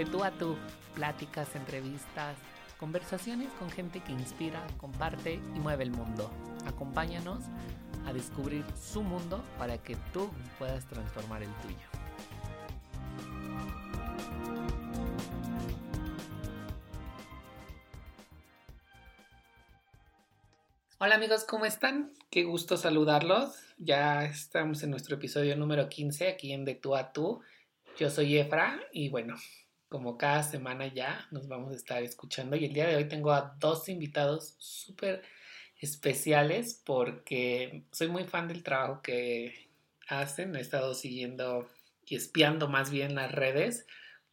De tú a tú, pláticas, entrevistas, conversaciones con gente que inspira, comparte y mueve el mundo. Acompáñanos a descubrir su mundo para que tú puedas transformar el tuyo. Hola amigos, ¿cómo están? Qué gusto saludarlos. Ya estamos en nuestro episodio número 15 aquí en De tú a tú. Yo soy Efra y bueno, como cada semana ya nos vamos a estar escuchando y el día de hoy tengo a dos invitados súper especiales porque soy muy fan del trabajo que hacen. He estado siguiendo y espiando más bien las redes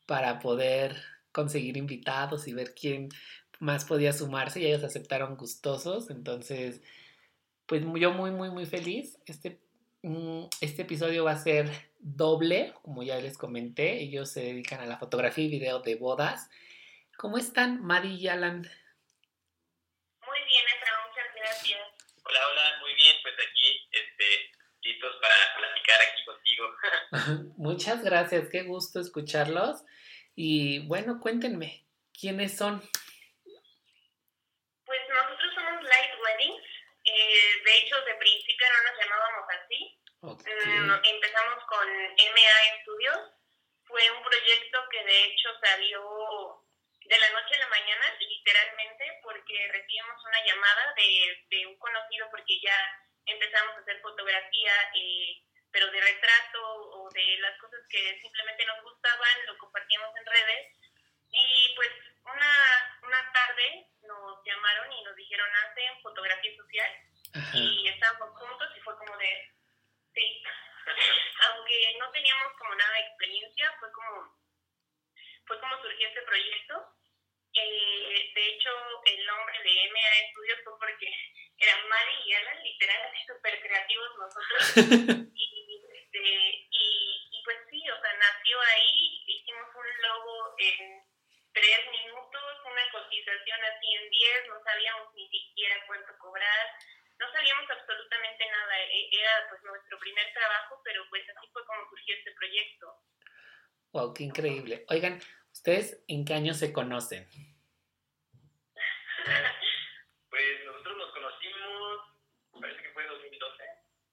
para poder conseguir invitados y ver quién más podía sumarse y ellos aceptaron gustosos. Entonces, pues yo muy, muy, muy feliz. Este, mm, este episodio va a ser doble, como ya les comenté. Ellos se dedican a la fotografía y video de bodas. ¿Cómo están, Madi y Alan? Muy bien, Efra, muchas gracias. Hola, hola, muy bien, pues aquí, este, listos para platicar aquí contigo. muchas gracias, qué gusto escucharlos. Y bueno, cuéntenme, ¿quiénes son? de hecho, de principio no nos llamábamos así. Mm, empezamos con MA Studios. Fue un proyecto que de hecho salió de la noche a la mañana, literalmente, porque recibimos una llamada de, de un conocido porque ya empezamos a hacer fotografía, eh, pero de retrato o de las cosas que simplemente nos gustaban, lo compartíamos en redes. Y pues una, una tarde nos llamaron y nos dijeron, hacen fotografía social y estábamos juntos y fue como de, sí, aunque no teníamos como nada de experiencia, fue como, fue como surgió este proyecto. Eh, de hecho, el nombre de MA Studios fue porque eran Mari y Alan, literal, así súper creativos nosotros. y, este, y, y pues sí, o sea, nació ahí, hicimos un logo en tres minutos, una cotización así en diez, no sabíamos ni siquiera cuánto cobrar no sabíamos absolutamente nada, e, era pues nuestro primer trabajo, pero pues así fue como surgió este proyecto. Wow, qué increíble. Oigan, ¿ustedes en qué año se conocen? pues nosotros nos conocimos, parece que fue 2012.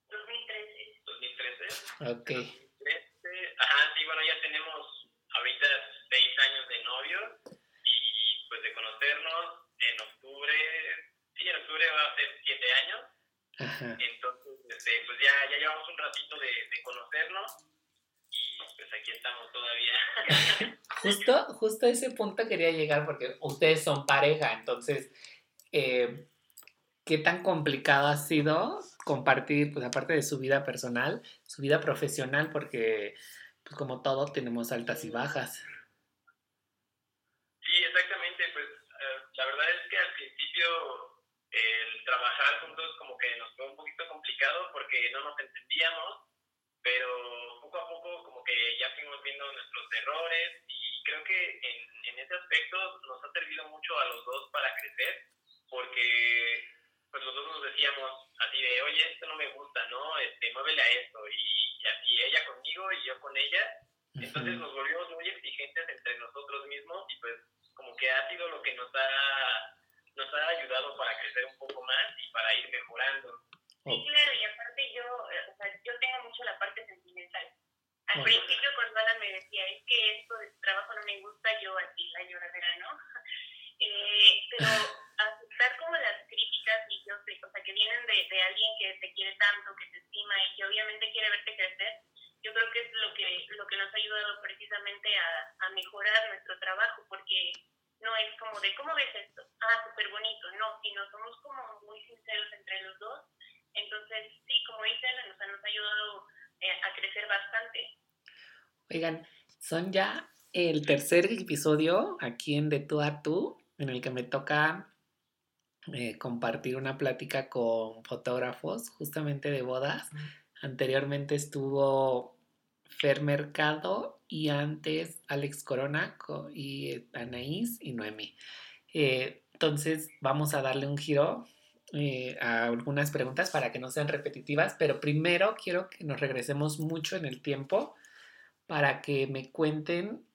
2013. 2013. Ok. 2013. Ajá, sí, bueno, ya tenemos ahorita seis años de novio y pues de conocernos en octubre sí, en octubre va a ser siete años. Entonces, este, pues ya, ya llevamos un ratito de, de conocernos y pues aquí estamos todavía. justo, justo a ese punto quería llegar porque ustedes son pareja, entonces, eh, ¿qué tan complicado ha sido compartir, pues aparte de su vida personal, su vida profesional? Porque, pues como todo, tenemos altas y bajas. Sí, exactamente, pues eh, la verdad es que al principio trabajar juntos como que nos fue un poquito complicado porque no nos entendíamos, pero poco a poco como que ya fuimos viendo nuestros errores y creo que en, en ese aspecto nos ha servido mucho a los dos para crecer porque pues los dos nos decíamos así de, oye, esto no me gusta, ¿no? Este, muévele a esto y, así ella conmigo y yo con ella. Entonces nos volvimos muy exigentes entre nosotros mismos y pues como que ha sido lo que nos ha nos ha ayudado para crecer un poco más y para ir mejorando. Sí, claro, y aparte yo, eh, o sea, yo tengo mucho la parte sentimental. Al principio cuando Ana me decía, es que esto de trabajo no me gusta, yo así la lloradera, ¿no? eh, pero aceptar como las críticas y yo sé, o sea, que vienen de, de alguien que te quiere tanto, que te estima y que obviamente quiere verte crecer, yo creo que es lo que, lo que nos ha ayudado precisamente a, a mejorar nuestro trabajo, porque no es como de, ¿cómo ves esto? Ah, súper bonito, no, sino somos como muy sinceros entre los dos. Entonces, sí, como dicen, nos, nos ha ayudado eh, a crecer bastante. Oigan, son ya el tercer episodio aquí en De Tú a Tú, en el que me toca eh, compartir una plática con fotógrafos justamente de bodas. Anteriormente estuvo Fer Mercado y antes Alex Corona y Anaís y Noemi. Eh, entonces vamos a darle un giro eh, a algunas preguntas para que no sean repetitivas, pero primero quiero que nos regresemos mucho en el tiempo para que me cuenten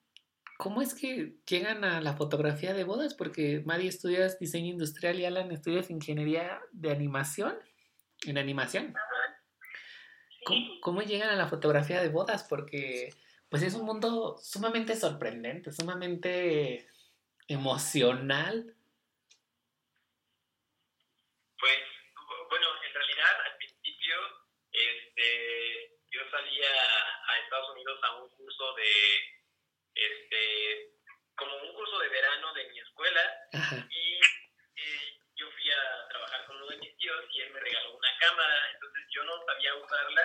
¿Cómo es que llegan a la fotografía de bodas? Porque Mari estudias diseño industrial y Alan estudias ingeniería de animación, en animación. ¿Cómo, llegan a la fotografía de bodas? Porque pues es un mundo sumamente sorprendente, sumamente emocional. Pues, bueno, en realidad al principio este, yo salía a Estados Unidos a un curso de este, como un curso de verano de mi escuela. Y eh, yo fui a trabajar con uno de mis tíos y él me regaló una cámara, entonces yo no sabía usarla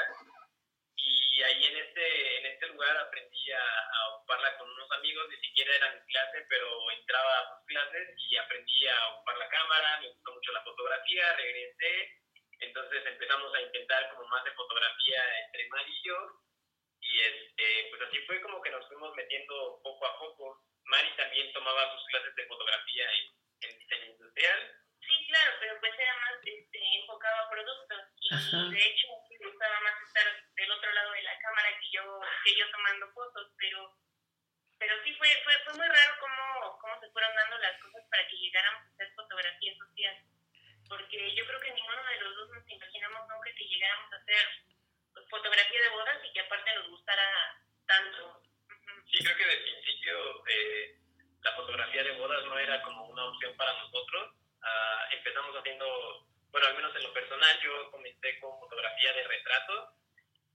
y ahí en este, en este lugar aprendí a, ocuparla con unos amigos, ni siquiera era mi clase, pero entraba a sus clases y aprendí a ocupar la cámara, me gustó mucho la fotografía, regresé, entonces empezamos a intentar como más de fotografía entre Mar y yo y este, pues así fue como que nos fuimos metiendo poco a poco. Mari también tomaba sus clases de fotografía en, en diseño industrial. Sí, claro, pero pues era más este, enfocado a productos. Y de hecho me gustaba más estar del otro lado de la cámara que yo, que yo tomando fotos, pero pero sí fue, fue, fue muy raro cómo, cómo se fueron dando las cosas para que llegáramos a hacer fotografía social. Porque yo creo que ninguno de los dos nos imaginamos nunca que llegáramos a hacer fotografía de bodas y que aparte nos gustara tanto. Sí, creo que de principio eh, la fotografía de bodas no era como una opción para nosotros. Uh, empezamos haciendo, bueno, al menos en lo personal, yo comencé con fotografía de retrato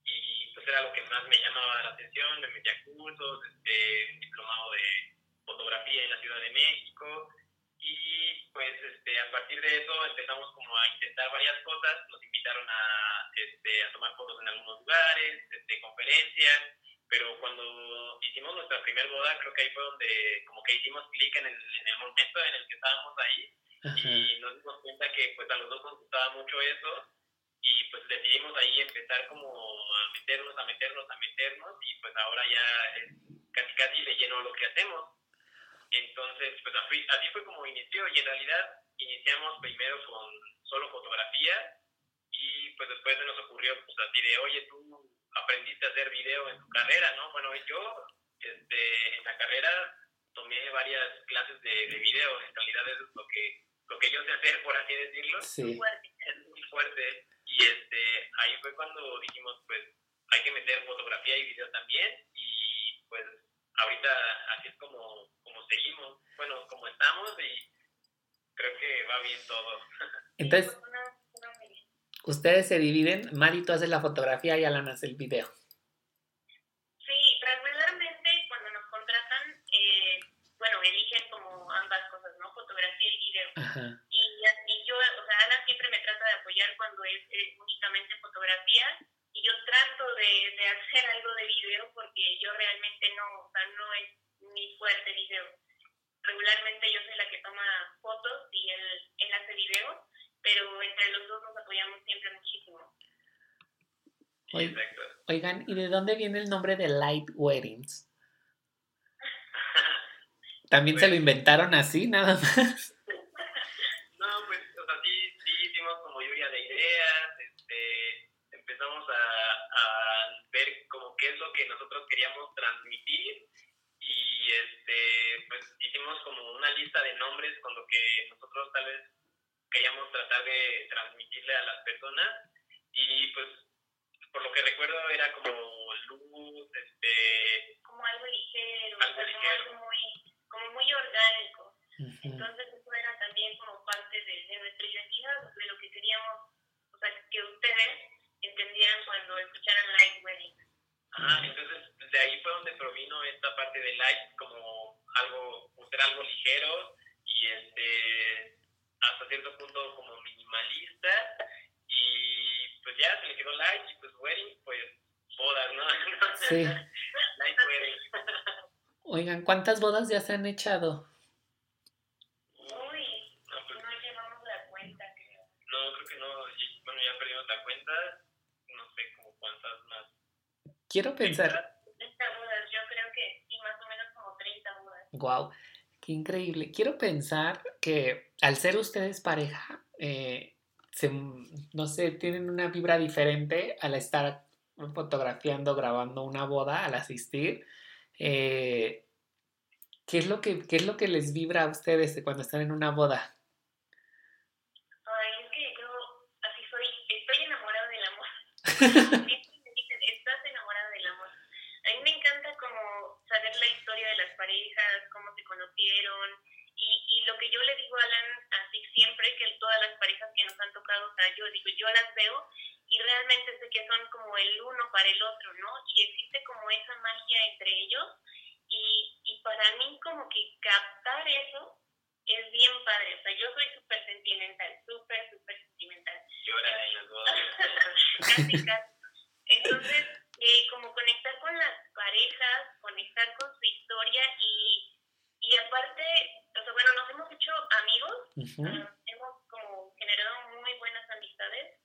y pues era lo que más me llamaba la atención. Me metí a cursos, este, diplomado de fotografía en la Ciudad de México. Y pues este, a partir de eso empezamos como a intentar varias cosas, nos invitaron a, este, a tomar fotos en algunos lugares, este, conferencias, pero cuando hicimos nuestra primera boda creo que ahí fue donde como que hicimos clic en el, en el momento en el que estábamos ahí. Y nos dimos cuenta que pues a los dos nos gustaba mucho eso. Y pues decidimos ahí empezar como a meternos, a meternos, a meternos. Y pues ahora ya es casi casi le lleno lo que hacemos. Entonces, pues así, fue como inició. Y en realidad iniciamos primero con solo fotografía. Y pues después se nos ocurrió pues así de, oye, tú aprendiste a hacer video en tu carrera, ¿no? Bueno, yo este, en la carrera tomé varias clases de, de video, en realidad eso es lo que, lo que yo sé hacer, por así decirlo. Sí. Es muy fuerte y este, ahí fue cuando dijimos, pues hay que meter fotografía y video también y pues ahorita así es como seguimos, bueno, como estamos y creo que va bien todo. Entonces, ustedes se dividen, Mari, tú haces la fotografía y Alan hace el video. Sí, regularmente cuando nos contratan, eh, bueno, eligen como ambas cosas, ¿no? Fotografía y video. Y, y, yo, o sea, Alan siempre me trata de apoyar cuando es, únicamente fotografía y yo trato de, de hacer algo de video porque yo realmente no, o sea, no es mi fuerte video. Regularmente yo soy la que toma fotos y él, él hace video, pero entre los dos nos apoyamos siempre muchísimo. Oigan, ¿y de dónde viene el nombre de Light Weddings? ¿También se lo pues inventaron así, nada más? no, pues, o sea, sí, sí hicimos como lluvia de ideas, este, empezamos a, a ver como qué es lo que nosotros queríamos transmitir y este pues hicimos como una lista de nombres con lo que nosotros tal vez queríamos tratar de transmitirle a las personas y pues por lo que recuerdo era como luz este como algo ligero algo, ligero. Como, muy, como muy orgánico. Entonces eso era también como parte de, de nuestra identidad de lo que queríamos o sea que ustedes entendieran cuando escucharan Light Wedding. Ah entonces de ahí fue donde provino esta parte de light como algo, ser algo ligero y este hasta cierto punto como minimalista y pues ya se le quedó light y pues wedding pues bodas, ¿no? Sí. light wedding. Oigan, ¿cuántas bodas ya se han echado? Uy, no, pues, no llevamos la cuenta, creo. No, creo que no, bueno, ya perdimos la cuenta, no sé como cuántas más. Quiero pensar, Wow, qué increíble. Quiero pensar que al ser ustedes pareja, eh, no sé, tienen una vibra diferente al estar fotografiando, grabando una boda, al asistir. Eh, ¿qué es lo que, qué es lo que les vibra a ustedes cuando están en una boda? Ay, es que yo así soy, estoy enamorada del amor. estás enamorada del amor. A mí me encanta como saber la historia de las parejas, cómo se conocieron, y, y lo que yo le digo a Alan, así siempre, que todas las parejas que nos han tocado, o sea, yo digo, yo las veo y realmente sé que son como el uno para el otro, ¿no? Y existe como esa magia entre ellos y, y para mí como que captar eso es bien padre, o sea, yo soy súper sentimental, súper, súper sentimental. Llora en las casi, casi. Entonces, eh, como conectar con las parejas, conectar con su historia y, y aparte, o sea, bueno, nos hemos hecho amigos, ah, hemos como generado muy buenas amistades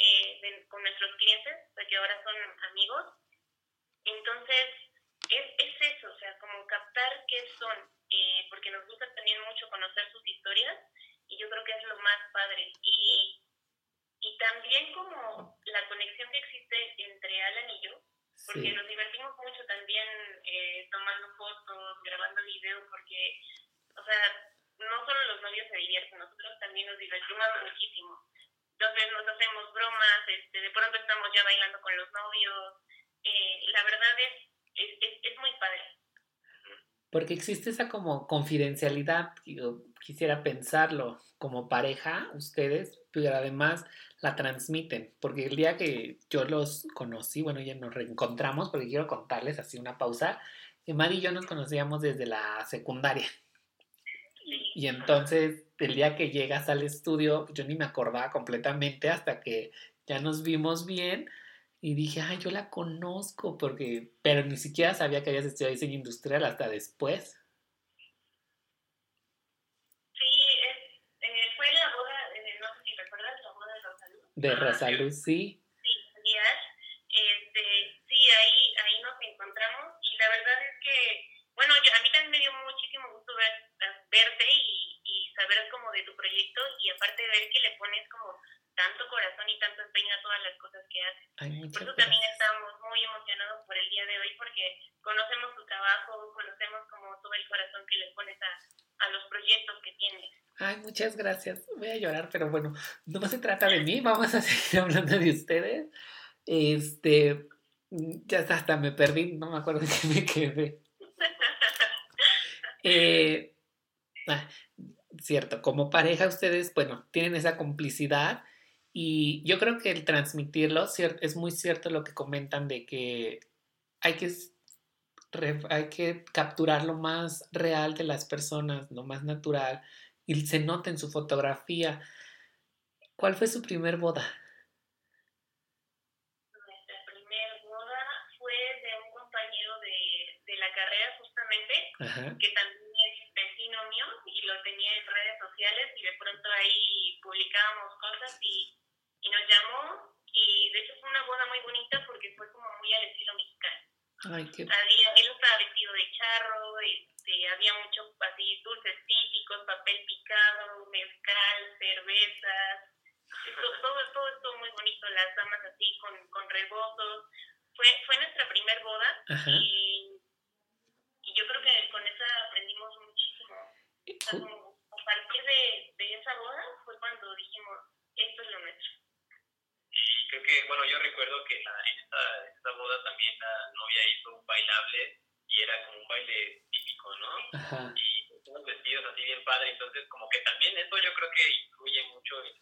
eh, con nuestros clientes, porque ahora son amigos. Entonces, es, es eso, o sea, como captar qué son, eh, porque nos gusta también mucho conocer sus historias y yo creo que es lo más padre. Y, y también como la conexión que existe entre Alan y yo, porque nos divertimos mucho también eh, tomando fotos, grabando videos, porque, o sea, no solo los novios se divierten, nosotros también nos divertimos muchísimo. Entonces nos hacemos bromas, este, de pronto estamos ya bailando con los novios. Eh, la verdad es, es, es, muy padre. Porque existe esa como confidencialidad, yo quisiera pensarlo como pareja, ustedes, pero además la transmiten, porque el día que yo los conocí, bueno, ya nos reencontramos, porque quiero contarles así una pausa, que Mari y yo nos conocíamos desde la secundaria. Y entonces, el día que llegas al estudio, yo ni me acordaba completamente hasta que ya nos vimos bien y dije, ay, yo la conozco, porque, pero ni siquiera sabía que habías estudiado diseño industrial hasta después. Sí, eh, fue la boda, eh, no sé si recuerdas, la boda de Rosalú. De Rosalú, sí. Sí, este, sí, ahí, ahí nos encontramos y la verdad es que, bueno, a mí también me dio muchísimo gusto ver verte y, y saber como de tu proyecto y aparte ver que le pones como tanto corazón y tanto empeño a todas las cosas que haces. por eso también estamos muy emocionados por el día de hoy porque conocemos tu trabajo, conocemos como todo el corazón que le pones a, a los proyectos que tienes. Ay, muchas gracias. Voy a llorar, pero bueno, no se trata de mí, vamos a seguir hablando de ustedes. Este, ya hasta me perdí, no me acuerdo qué me quedé. eh, Ah, cierto, como pareja ustedes, bueno, tienen esa complicidad y yo creo que el transmitirlo es muy cierto lo que comentan de que hay que, hay que capturar lo más real de las personas, lo más natural y se nota en su fotografía. ¿Cuál fue su primer boda? Nuestra primer boda fue de un compañero de, la carrera justamente, que también sociales y de pronto ahí publicábamos cosas y, y nos llamó y de hecho fue una boda muy bonita porque fue como muy al estilo mexicano. Ay, qué... había, él estaba vestido de charro, este, había mucho así dulces típicos, papel picado, mezcal, cervezas, todo, todo, todo estuvo muy bonito, las damas así con, con rebosos. Fue, fue nuestra primer boda y, y yo creo que con esa aprendimos muchísimo a partir de, de, esa boda fue cuando dijimos, esto es lo nuestro. Y creo que, bueno, yo recuerdo que la, en, esta, esta boda también la novia hizo un bailable y era como un baile típico, ¿no? Ajá. Y todos vestidos así bien padre, entonces como que también eso yo creo que influye mucho en,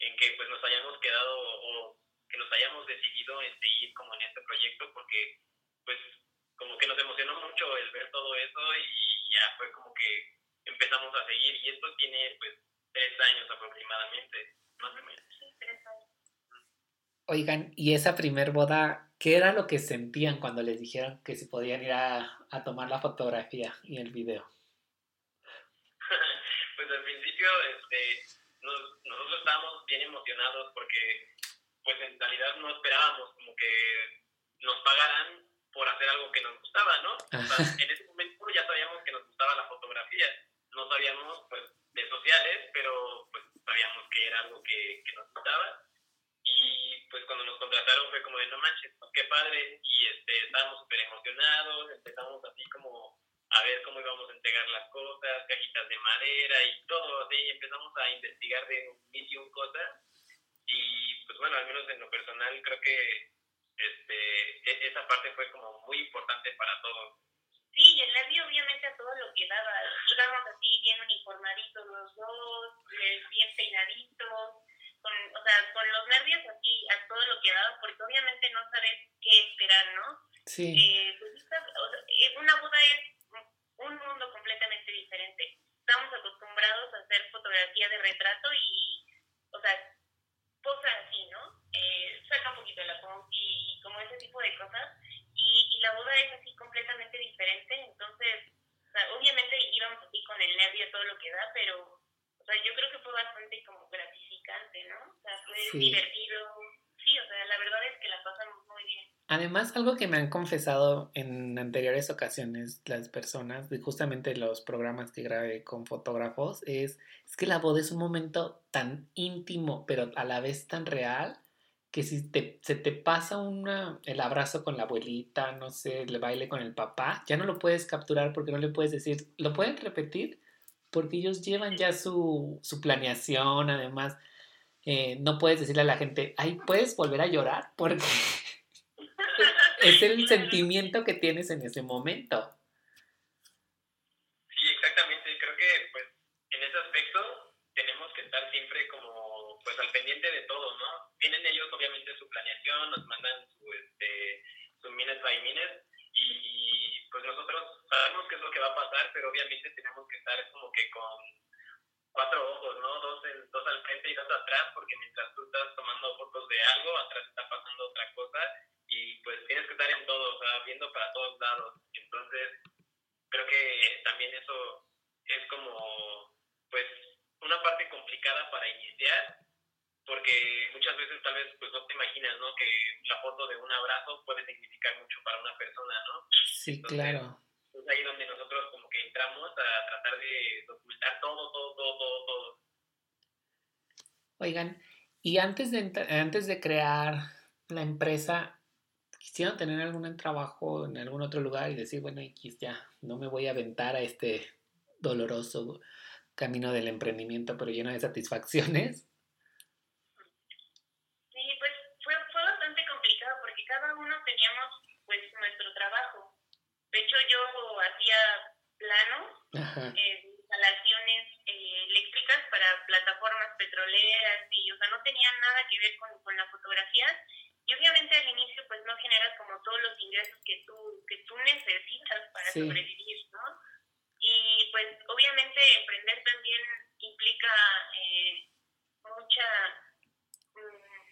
en que pues nos hayamos quedado o que nos hayamos decidido en seguir como en este proyecto porque pues como que nos emocionó mucho el ver todo eso y ya fue como que empezamos a seguir y esto tiene pues tres años aproximadamente, más o menos. Oigan, ¿y esa primer boda, qué era lo que sentían cuando les dijeron que se podían ir a, a tomar la fotografía y el video? pues al principio este, nosotros estábamos bien emocionados porque pues en realidad no esperábamos como que nos pagaran por hacer algo que nos gustaba, ¿no? en ese momento ya sabíamos que nos gustaba la fotografía no sabíamos pues de sociales, pero pues sabíamos que era algo que, que nos gustaba. Y pues cuando nos contrataron fue como de no manches, pues, qué padre. Y este, estábamos súper emocionados, empezamos así como a ver cómo íbamos a entregar las cosas, cajitas de madera y todo, así empezamos a investigar de mil y un cosas y pues bueno, al menos en lo personal creo que este, e, esa parte fue como muy importante para todos. Sí, el nervio obviamente a todo lo que daba, íbamos así bien uniformaditos los dos, bien peinaditos, con, o sea, con los nervios así a todo lo que daba, porque obviamente no sabes qué esperar, ¿no? Sí. Eh, pues, eh, una boda es un mundo completamente diferente. Estamos acostumbrados a hacer fotografía de retrato y, o sea, posa así, ¿no? Eh, saca un poquito de la y como ese tipo de cosas. Y, y la boda es así completamente diferente, entonces, o sea, obviamente íbamos así con el nervio todo lo que da, pero, o sea, yo creo que fue bastante como gratificante, ¿no? O sea, fue divertido. Sí, o sea, la verdad es que la pasamos muy bien. Además, algo que me han confesado en anteriores ocasiones las personas, de justamente los programas que grabé con fotógrafos, es, es que la boda es un momento tan íntimo, pero a la vez tan real, que si te, se te pasa una, el abrazo con la abuelita, no sé, el baile con el papá, ya no lo puedes capturar porque no le puedes decir, lo pueden repetir porque ellos llevan ya su, su planeación, además, eh, no puedes decirle a la gente, ay, puedes volver a llorar porque es el sentimiento que tienes en ese momento. Sí, exactamente. Creo que pues en ese aspecto tenemos que estar siempre como pues al pendiente de todo, ¿no? Tienen ellos obviamente su planeación, nos mandan su, este, su minute by minute y pues nosotros sabemos qué es lo que va a pasar, pero obviamente tenemos que estar como que con cuatro ojos, ¿no? Dos, dos al frente y dos atrás, porque mientras tú estás tomando fotos de algo, atrás está pasando otra cosa y pues tienes que estar en todo, o sea, viendo para todos lados. Entonces, creo que también eso es como, pues, una parte complicada para iniciar, porque muchas veces tal vez pues no te imaginas, ¿no? Que la foto de un abrazo puede significar mucho para una persona, ¿no? Sí, claro. Es ahí donde nosotros como que entramos a tratar de documentar todo, todo, todo, todo, todo. Oigan, y antes de, antes de crear la empresa, quisieron tener algún trabajo en algún otro lugar y decir, bueno, X ya, no me voy a aventar a este doloroso camino del emprendimiento, pero lleno de satisfacciones? Sí, pues fue, fue bastante complicado porque cada uno teníamos pues nuestro trabajo. De hecho, yo hacía planos, eh, instalaciones eh, eléctricas para plataformas petroleras y, o sea, no tenía nada que ver con, con la fotografía y obviamente al inicio pues no generas como todos los ingresos que tú, que tú necesitas para sobrevivir, ¿no? Y pues obviamente emprender también implica eh, mucha, mm,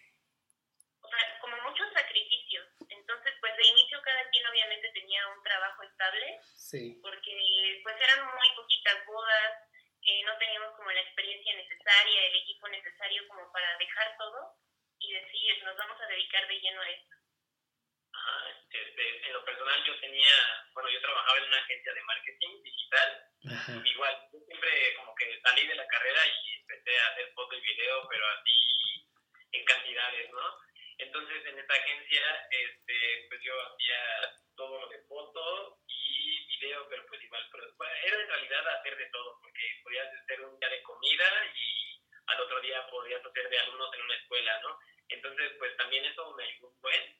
o sea, como muchos sacrificios. De inicio cada quien obviamente tenía un trabajo estable, sí. porque pues eran muy poquitas bodas, eh, no teníamos como la experiencia necesaria, el equipo necesario como para dejar todo y decir, nos vamos a dedicar de lleno a esto? Este, en lo personal yo tenía, bueno, yo trabajaba en una agencia de marketing digital. Igual, yo siempre como que salí de la carrera y empecé a hacer foto y video, pero así en cantidades, ¿no? Entonces en esta agencia, este, pues yo hacía todo lo de foto y video, pero pues igual, pero era en realidad hacer de todo, porque podías hacer un día de comida y al otro día podías hacer de alumnos en una escuela, ¿no? Entonces, pues también eso me ayudó un buen.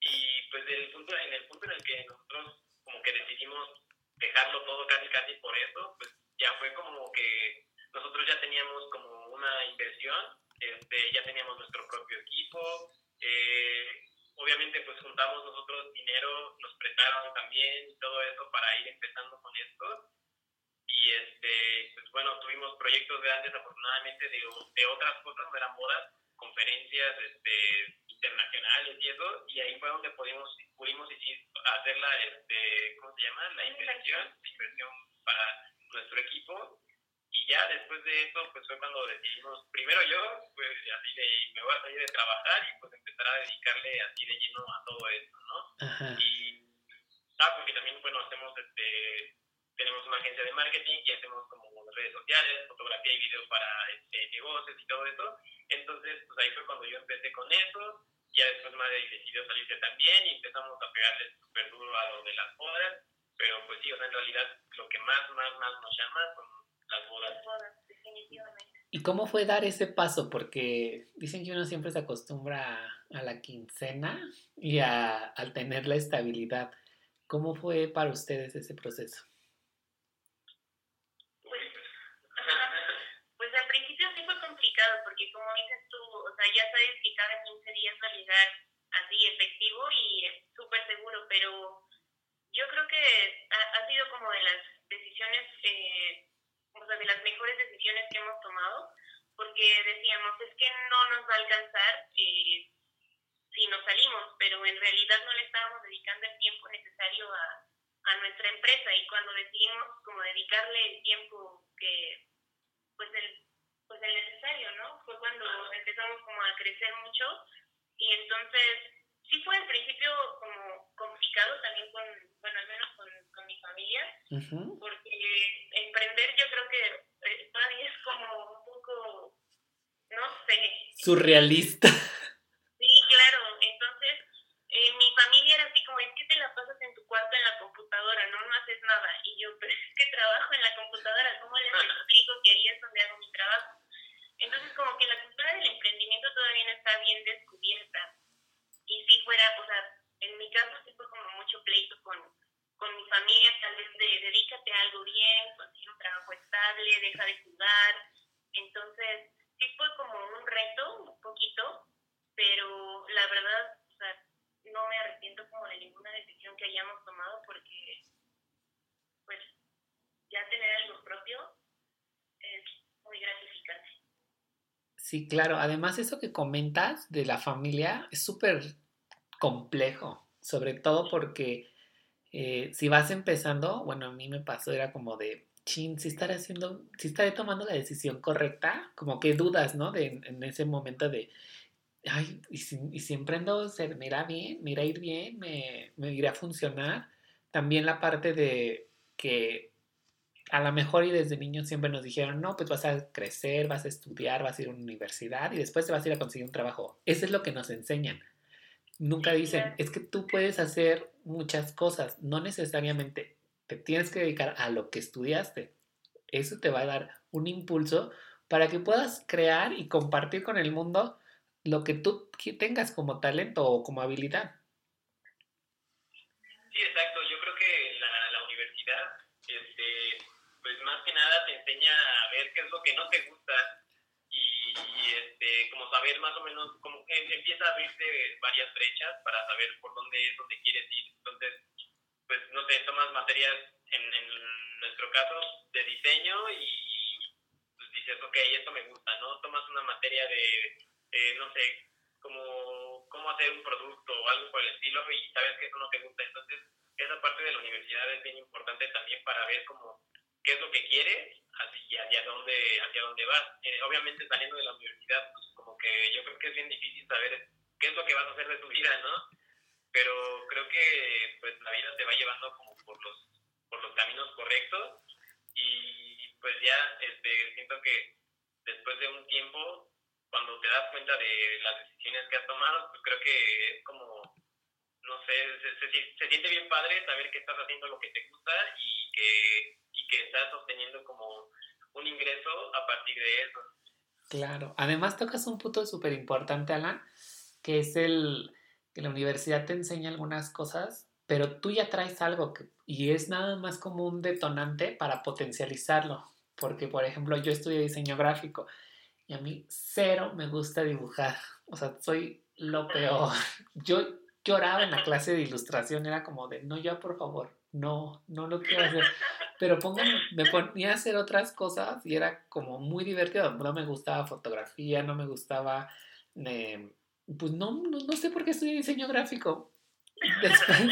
Y pues el punto, en el punto en el que nosotros como que decidimos dejarlo todo casi casi por eso, pues ya fue como que nosotros ya teníamos como una inversión, este, ya teníamos nuestro propio equipo, eh, obviamente pues juntamos nosotros dinero, nos prestaron también todo eso para ir empezando con esto. Y este, pues bueno, tuvimos proyectos grandes afortunadamente de, de otras cosas, no eran bodas, conferencias este, internacionales y eso, y ahí fue donde pudimos, pudimos hacer la, este, ¿cómo se llama? La inversión, inversión para nuestro equipo. Y ya después de eso, pues fue cuando decidimos, primero yo, pues así de, me voy a salir de trabajar y pues empezar a dedicarle así de lleno a todo eso, ¿no? Y, ah, porque también, bueno, hacemos, este, tenemos una agencia de marketing y hacemos como redes sociales, fotografía y video para este, negocios y todo eso. Entonces, pues ahí fue cuando yo empecé con eso. Ya después Madre decidió salirse también y empezamos a pegarle súper duro a lo de las bodas. pero pues sí, o sea, en realidad lo que más, más, más nos llama son las bodas. Las bodas, definitivamente. ¿Y cómo fue dar ese paso? Porque dicen que uno siempre se acostumbra a, la quincena y a, al tener la estabilidad. ¿Cómo fue para ustedes ese proceso? Pues, pues al principio sí fue complicado porque como dices tú, o sea, ya sabes que cada 15 días va a llegar así efectivo y es súper seguro, pero yo creo que ha, sido como de las decisiones, eh, o sea, de las mejores decisiones que hemos tomado, porque decíamos, es que no nos va a alcanzar eh, si nos salimos, pero en realidad no le estábamos dedicando el tiempo necesario a, a nuestra empresa. Y cuando decidimos como dedicarle el tiempo que, pues el, pues el necesario, ¿no? Fue cuando empezamos como a crecer mucho. Y entonces sí fue al principio como complicado también con, bueno, al menos con, con mi familia, porque emprender yo creo que eh, todavía es como un poco, no sé. Surrealista. Sí, claro. Entonces, eh, mi familia era así como, es que te la pasas en tu cuarto en la computadora, no, no haces nada. Y yo, pero es que trabajo en la computadora, ¿cómo les explico que ahí es donde hago mi trabajo? Entonces, como que la cultura del emprendimiento todavía no está bien descubierta y si fuera, o sea, en mi caso sí fue como mucho pleito con, con mi familia, tal vez de dedícate a algo bien, consigue un trabajo estable, deja de jugar. Entonces, sí fue como un reto, un poquito, pero la verdad, no me arrepiento como de ninguna decisión que hayamos tomado porque, pues, ya tener algo propio es muy gratificante. Sí, claro. Además, eso que comentas de la familia es súper complejo, sobre todo porque eh, si vas empezando, bueno, a mí me pasó, era como de, chin, si estaré haciendo, si estaré tomando la decisión correcta, como que dudas, ¿no? De, en ese momento de, ay, y si, y si emprendo, se bien, me ir bien, me, me irá a funcionar. También la parte de que a lo mejor y desde niños siempre nos dijeron, no, pues vas a crecer, vas a estudiar, vas a ir a una universidad y después te vas a ir a conseguir un trabajo. Eso es lo que nos enseñan. Nunca dicen, es que tú puedes hacer muchas cosas, no necesariamente te tienes que dedicar a lo que estudiaste. Eso te va a dar un impulso para que puedas crear y compartir con el mundo lo que tú tengas como talento o como habilidad. Sí, exacto. Yo creo que la, la universidad, este, pues más que nada te enseña a ver qué es lo que no te gusta y este, como saber más o menos, como empieza a abrirse varias brechas para saber por dónde es donde quieres ir. Entonces, pues no sé, tomas materias en, en nuestro caso de diseño y pues dices, ok, esto me gusta, ¿no? Tomas una materia de, eh, no sé, como cómo hacer un producto o algo por el estilo y sabes que eso no te gusta. Entonces, esa parte de la universidad es bien importante también para ver cómo qué es lo que quieres y hacia dónde, hacia dónde vas. Eh, obviamente saliendo de la universidad, pues como que yo creo que es bien difícil saber qué es lo que vas a hacer de tu vida, ¿no? Pero creo que pues la vida te va llevando como por los, por los caminos correctos y pues ya este, siento que después de un tiempo, cuando te das cuenta de las decisiones que has tomado, pues creo que es como, no sé, se, se, se siente bien padre saber que estás haciendo lo que te gusta y que que estás obteniendo como un ingreso a partir de eso. Claro, además tocas un punto súper importante, Alan, que es el que la universidad te enseña algunas cosas, pero tú ya traes algo que, y es nada más como un detonante para potencializarlo, porque por ejemplo yo estudié diseño gráfico y a mí cero me gusta dibujar, o sea, soy lo peor. Yo lloraba en la clase de ilustración, era como de, no, ya por favor, no, no lo quiero hacer. Pero me ponía a hacer otras cosas y era como muy divertido. No me gustaba fotografía, no me gustaba, eh, pues no, no, sé por qué estudié diseño gráfico. Después,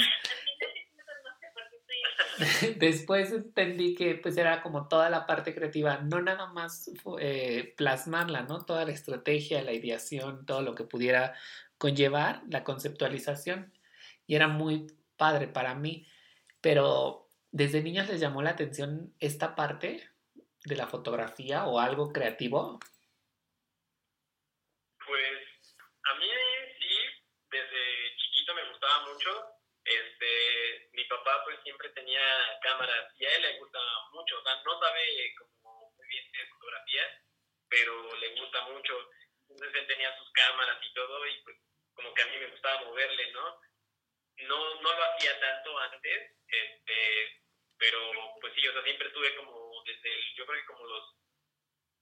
después entendí que pues era como toda la parte creativa, no nada más eh, plasmarla, ¿no? Toda la estrategia, la ideación, todo lo que pudiera conllevar la conceptualización. Y era muy padre para mí. Pero desde niños les llamó la atención esta parte de la fotografía o algo creativo. Pues a mí sí, desde chiquito me gustaba mucho. Este, mi papá él siempre tenía cámaras y a él le gusta mucho, o sea, no sabe como muy bien de fotografía, pero le gusta mucho. Entonces él tenía sus cámaras y todo y pues como que a mí me gustaba moverle, ¿no? No, no lo hacía tanto antes, este, pero pues sí, o sea, siempre tuve como desde, el, yo creo que como los,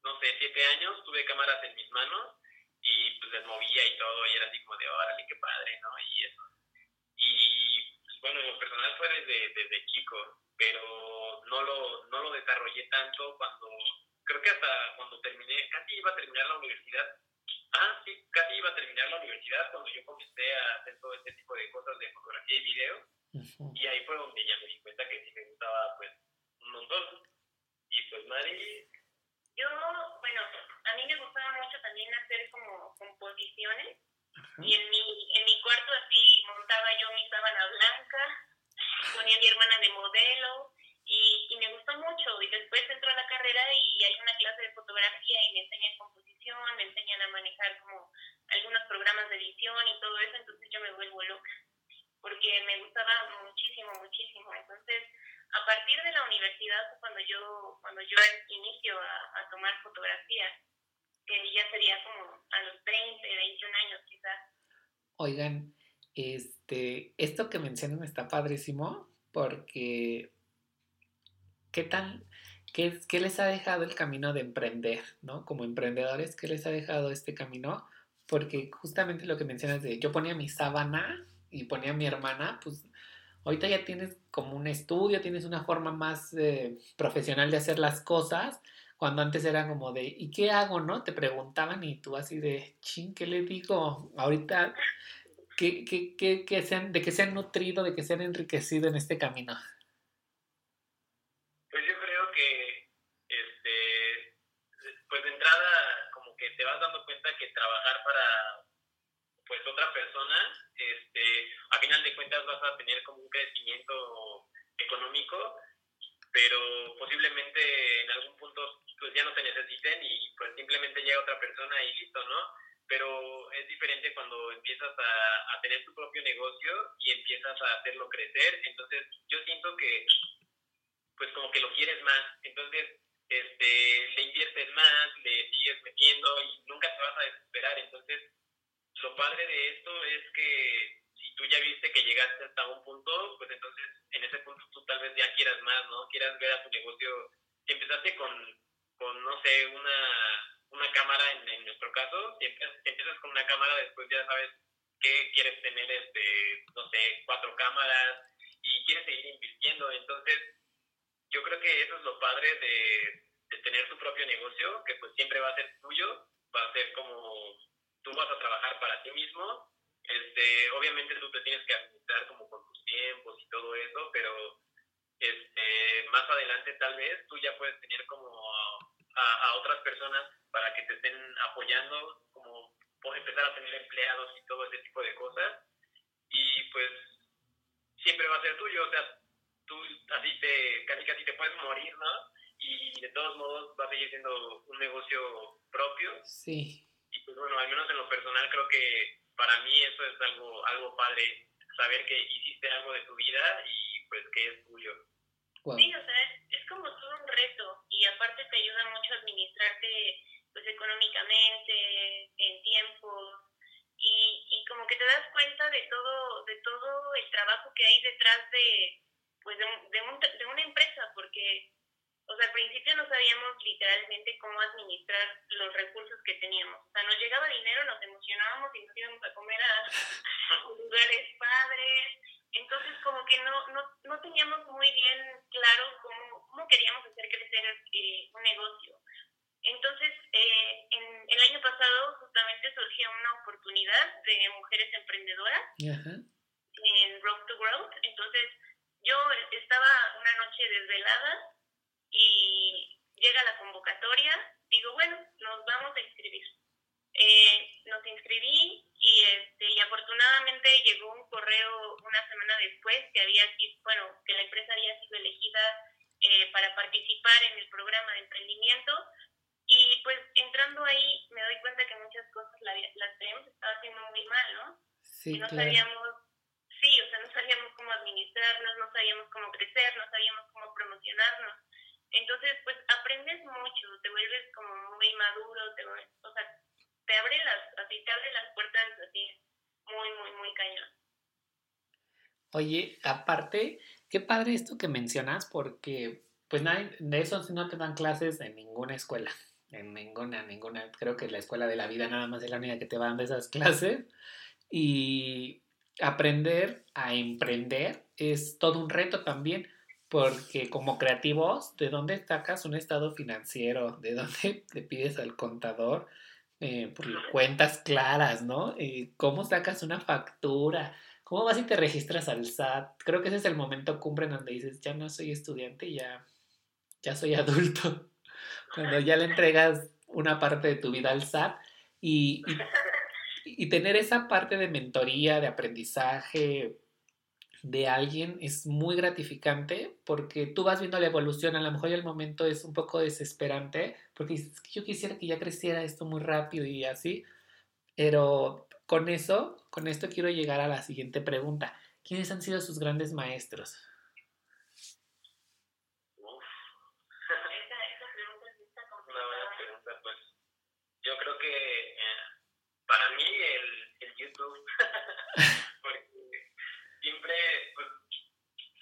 no sé, siete años, tuve cámaras en mis manos y pues les movía y todo y era así como de, órale, qué padre, ¿no? Y eso. Y bueno, en lo personal fue desde, desde chico, pero no lo, no lo desarrollé tanto cuando, creo que hasta cuando terminé, casi iba a terminar la universidad, Ah, sí, casi iba a terminar la universidad cuando yo comencé a hacer todo este tipo de cosas de fotografía y video. Y ahí fue donde ya me di cuenta que sí me gustaba, pues, un montón. Y pues, Mari. Yo, bueno, a mí me gustaba mucho también hacer como composiciones. Y en mi, en mi cuarto así montaba yo mi sábana blanca, ponía a mi hermana de modelo y, y, me gustó mucho. Y después entró a la carrera y hay una clase de fotografía y me enseñan composición, me enseñan a manejar como algunos programas de edición y todo eso, entonces yo me vuelvo loca, porque me gustaba muchísimo, muchísimo. Entonces, a partir de la universidad cuando yo, cuando yo inicio a, a tomar fotografía, que ya sería como a los 20, 21 años quizás. Oigan, este, esto que mencionan está padrísimo porque ¿qué tal? ¿Qué, ¿Qué, les ha dejado el camino de emprender, ¿no? Como emprendedores, ¿qué les ha dejado este camino? Porque justamente lo que mencionas de yo ponía mi sábana y ponía a mi hermana, pues ahorita ya tienes como un estudio, tienes una forma más eh, profesional de hacer las cosas, cuando antes era como de, ¿y qué hago, no? Te preguntaban y tú así de, ching, ¿qué le digo? Ahorita, ¿qué, qué, qué, qué se han, ¿de qué se han nutrido, de qué se han enriquecido en este camino? Te vas dando cuenta que trabajar para pues otra persona, este, a final de cuentas vas a tener como un crecimiento económico, pero posiblemente en algún punto pues ya no te necesiten y pues simplemente llega otra persona y listo, ¿no? Pero es diferente cuando empiezas a, a tener tu propio negocio y empiezas a hacerlo crecer, entonces yo siento que pues como que lo quieres más, entonces este, le inviertes más, le sigues metiendo y nunca te vas a desesperar. Entonces, lo padre de esto es que si tú ya viste que llegaste hasta un punto, pues entonces en ese punto tú tal vez ya quieras más, ¿no? Quieras ver a tu negocio. Si empezaste con, con no sé, una, una cámara en, en nuestro caso, si empiezas, con una cámara, después ya sabes que quieres tener, este, no sé, cuatro cámaras y quieres seguir invirtiendo. Entonces, yo creo que eso es lo padre de, tener tu propio negocio, que pues siempre va a ser tuyo, va a ser como tú vas a trabajar para ti mismo. Este, obviamente tú te tienes que administrar como con tus tiempos y todo eso, pero este, más adelante tal vez tú ya puedes tener como a, a otras personas para que te estén apoyando, como puedes empezar a tener empleados y todo ese tipo de cosas. Y pues siempre va a ser tuyo, o sea, tú así te, casi casi te puedes morir, ¿no? Y de todos modos va a seguir siendo un negocio propio. Sí. Y pues bueno, al menos en lo personal creo que para mí eso es algo, algo padre, saber que hiciste algo de tu vida y pues que es tuyo. Sí, o sea, es, es, como todo un reto y aparte te ayuda mucho a administrarte pues económicamente, en tiempo y, y como que te das cuenta de todo, de todo el trabajo que hay detrás de, pues de, de, un, de una empresa, porque, o sea, al principio no sabíamos literalmente cómo administrar los recursos que teníamos. O sea, nos llegaba dinero, nos emocionábamos y nos íbamos a comer a, lugares padres. Entonces, como que no, no, no teníamos muy bien claro cómo, cómo queríamos hacer crecer eh, un negocio. Entonces, eh, en el año pasado justamente surgió una oportunidad de mujeres emprendedoras en Road to Growth. Entonces, yo estaba una noche desvelada y llega la convocatoria, digo, bueno, nos vamos a inscribir. Eh, nos inscribí y, este, y afortunadamente llegó un correo una semana después que había sido, bueno, que la empresa había sido elegida eh, para participar en el programa de emprendimiento y pues entrando ahí me doy cuenta que muchas cosas las habíamos estado haciendo muy mal, ¿no? Sí, no sabíamos sí, o sea, no sabíamos cómo administrarnos, no sabíamos cómo crecer, no sabíamos cómo promocionarnos. Entonces, pues aprendes mucho, te vuelves como muy maduro, te, o sea, te abre las, así te abre las puertas así, muy, muy, muy cañón. Oye, aparte, qué padre esto que mencionas, porque pues nadie, de eso no te dan clases en ninguna escuela, en ninguna, ninguna, creo que la escuela de la vida nada más es la única que te van de esas clases. Y aprender a emprender es todo un reto también, porque como creativos, ¿de dónde sacas un estado financiero? ¿De dónde le pides al contador eh, por cuentas claras, ¿no? Eh, ¿Cómo sacas una factura? ¿Cómo vas y te registras al SAT? Creo que ese es el momento cumbre en donde dices, ya no soy estudiante, ya, ya soy adulto. Cuando ya le entregas una parte de tu vida al SAT y tener esa parte de mentoría, de aprendizaje, de alguien es muy gratificante porque tú vas viendo la evolución, a lo mejor el momento es un poco desesperante porque yo quisiera que ya creciera esto muy rápido y así, pero con eso, con esto quiero llegar a la siguiente pregunta. ¿Quiénes han sido sus grandes maestros? Pues, yo creo que eh, para mí el, el YouTube siempre, pues,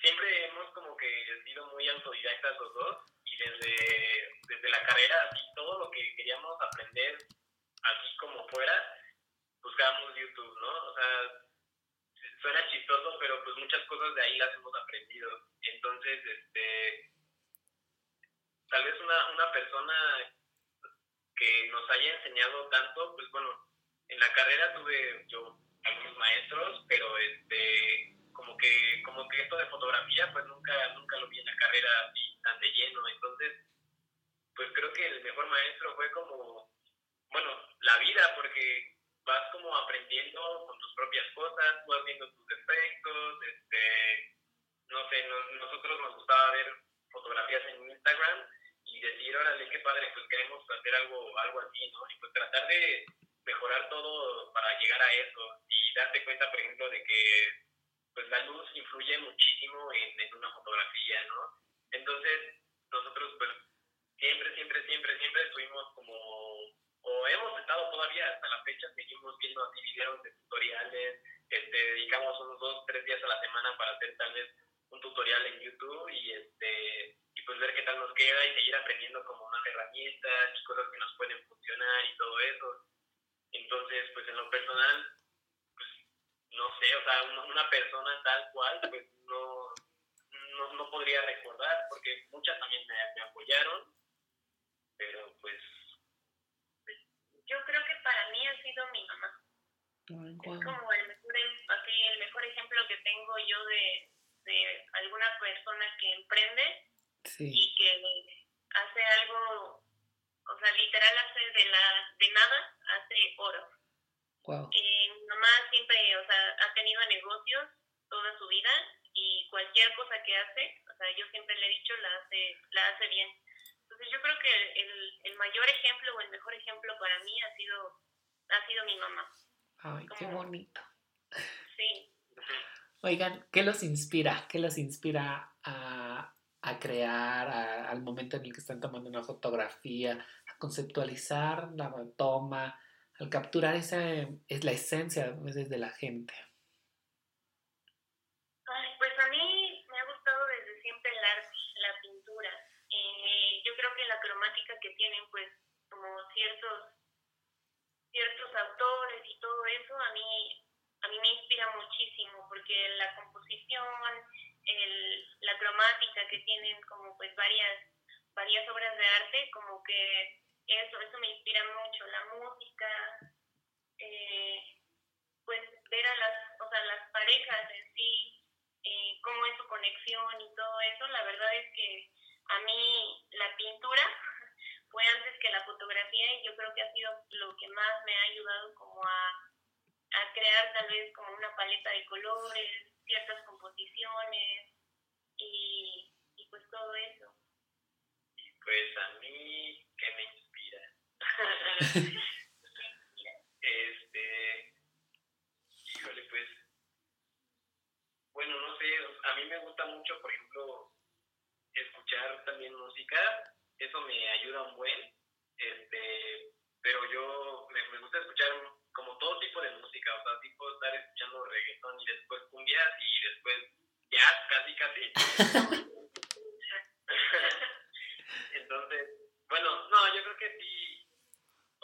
siempre hemos como que sido muy los dos y desde, desde la carrera, así todo lo que queríamos aprender, así como fuera, buscábamos YouTube, ¿no? O sea, suena chistoso, pero pues muchas cosas de ahí las hemos aprendido. Entonces, este, tal vez una, una persona que nos haya enseñado tanto, pues bueno, en la carrera tuve yo algunos maestros, pero este como que como que esto de fotografía pues nunca nunca lo vi en la carrera así tan de lleno. Entonces pues creo que el mejor maestro fue como bueno la vida porque vas como aprendiendo con tus propias cosas vas viendo tus defectos este no sé nosotros nos gustaba ver fotografías en Instagram y decir órale qué padre pues queremos hacer algo algo así no y pues tratar de mejorar todo para llegar a eso y darte cuenta por ejemplo de que pues la luz influye muchísimo en, en una fotografía, ¿no? Entonces, nosotros pues siempre, siempre, siempre, siempre estuvimos como, o hemos estado todavía hasta la fecha, seguimos viendo así videos de tutoriales, este, dedicamos unos dos, tres días a la semana para hacer tal vez un tutorial en YouTube y este y pues ver qué tal nos queda y seguir aprendiendo como más herramientas y cosas que nos pueden funcionar y todo eso. Entonces, pues en lo personal, no sé, o sea, una, persona tal cual, pues no, no, podría recordar, porque muchas también me, apoyaron, pero pues... Yo creo que para mí ha sido mi mamá. Es como el mejor, así, el mejor ejemplo que tengo yo de, de alguna persona que emprende y que hace algo, o sea, literal hace de, la, de nada, hace oro. Wow. Eh, mi mamá siempre, o sea, ha tenido negocios toda su vida y cualquier cosa que hace, o sea, yo siempre le he dicho, la hace, la hace bien. Entonces yo creo que el, el mayor ejemplo o el mejor ejemplo para mí ha sido, ha sido mi mamá. Ay, qué bonito. Sí. Oigan, ¿qué los inspira? ¿Qué los inspira a, a crear al momento en el que están tomando una fotografía, a conceptualizar la toma, al capturar esa es la esencia veces de la gente? pues a mí me ha gustado desde siempre el arte, la pintura. Eh, yo creo que la cromática que tienen, pues, como ciertos ciertos autores y todo eso, a mí a mí me inspira muchísimo porque la composición, el, la cromática que tienen como pues varias varias obras de arte, como que eso, eso me inspira mucho, la música, eh, pues ver a las, o sea, las parejas en sí, eh, cómo es su conexión y todo eso, la verdad es que a mí la pintura fue antes que la fotografía y yo creo que ha sido lo que más me ha ayudado como a, a crear tal vez como una paleta de colores, ciertas composiciones y, y pues todo eso. Pues a mí, que me este, híjole, pues, bueno, no sé, a mí me gusta mucho, por ejemplo, escuchar también música, eso me ayuda un buen, este, pero yo me, me gusta escuchar como todo tipo de música, o sea, tipo estar escuchando reggaetón y después cumbias y después jazz, casi, casi. Entonces, bueno, no, yo creo que sí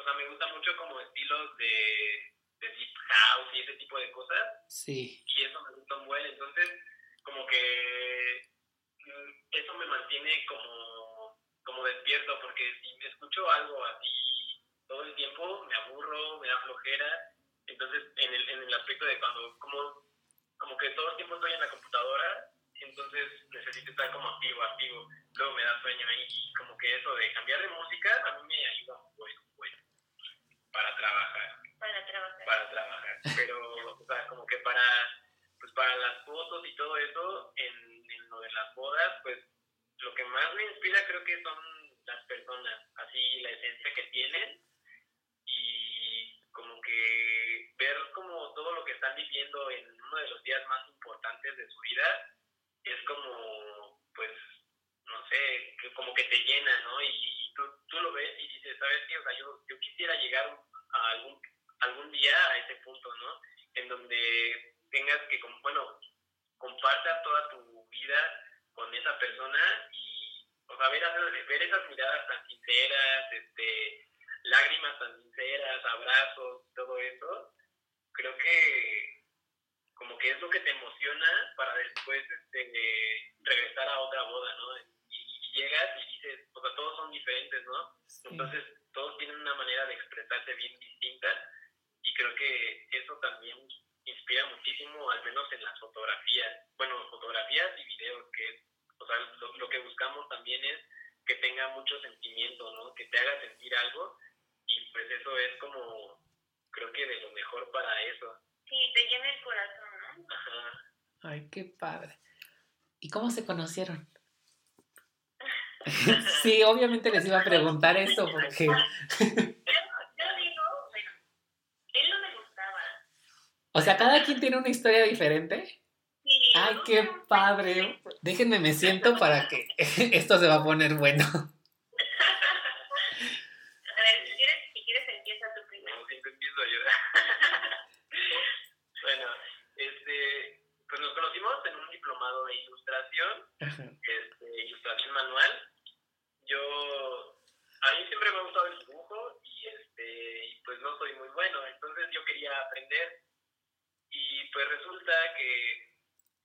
o sea, me gusta mucho como estilos de, de deep house y ese tipo de cosas. Sí. Y eso me gusta un buen, entonces, como que mm, eso me mantiene como, como despierto, porque si escucho algo así todo el tiempo, me aburro, me da flojera. Entonces, en el, en el aspecto de cuando, como, como que todo el tiempo estoy en la computadora, entonces necesito estar como activo, activo. Luego me da sueño ahí, y como que eso de cambiar de música a mí me ayuda bueno, para trabajar. Para trabajar. Para trabajar. Pero, o sea, como que para, pues para las fotos y todo eso, en, en lo de las bodas, pues lo que más me inspira creo que son las personas, así la esencia que tienen y como que ver como todo lo que están viviendo en uno de los días más importantes de su vida es como, pues, no sé, que como que te llena, ¿no? Y, tú, lo ves y dices, ¿sabes qué? O sea, yo, yo quisiera llegar a algún, algún día a ese punto, ¿no? En donde tengas que, bueno, compartas toda tu vida con esa persona y, o sea, ver, ver esas miradas tan sinceras, este, lágrimas tan sinceras, abrazos, todo eso, creo que como que es lo que te emociona para después este, regresar a otra boda, ¿no? Llegas y dices, o sea, todos son diferentes, ¿no? Sí. Entonces, todos tienen una manera de expresarse bien distinta y creo que eso también inspira muchísimo, al menos en las fotografías. Bueno, fotografías y videos, que o sea, lo, lo que buscamos también es que tenga mucho sentimiento, ¿no? Que te haga sentir algo y pues eso es como, creo que de lo mejor para eso. Sí, te llena el corazón, ¿no? Ajá. Ay, qué padre. ¿Y cómo se conocieron? Sí, obviamente les iba a preguntar eso porque... Yo, yo digo, bueno, él no me gustaba. O sea, cada quien tiene una historia diferente. Sí, Ay, qué padre. Déjenme, me siento para que esto se va a poner bueno. A ver, si quieres, si quieres empieza tú primero. No, siempre empiezo yo. bueno, este, pues nos conocimos en un diplomado de ilustración, este, ilustración manual. Yo, a mí siempre me ha gustado el dibujo y este, pues no soy muy bueno, entonces yo quería aprender y pues resulta que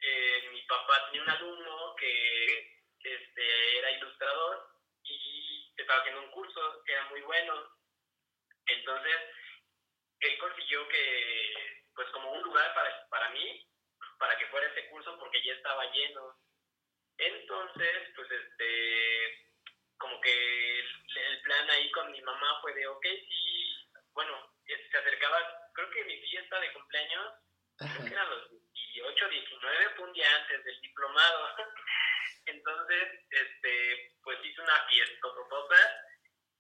eh, mi papá tenía un alumno que este, era ilustrador y estaba haciendo un curso que era muy bueno. Entonces, él consiguió que, pues como un lugar para, para mí, para que fuera ese curso porque ya estaba lleno. Entonces, pues este, como que el, el plan ahí con mi mamá fue de, ok, sí, bueno, se acercaba, creo que mi fiesta de cumpleaños, creo que Ajá. eran los 18, 19, fue un día antes del diplomado. Entonces, este, pues hice una fiesta tototota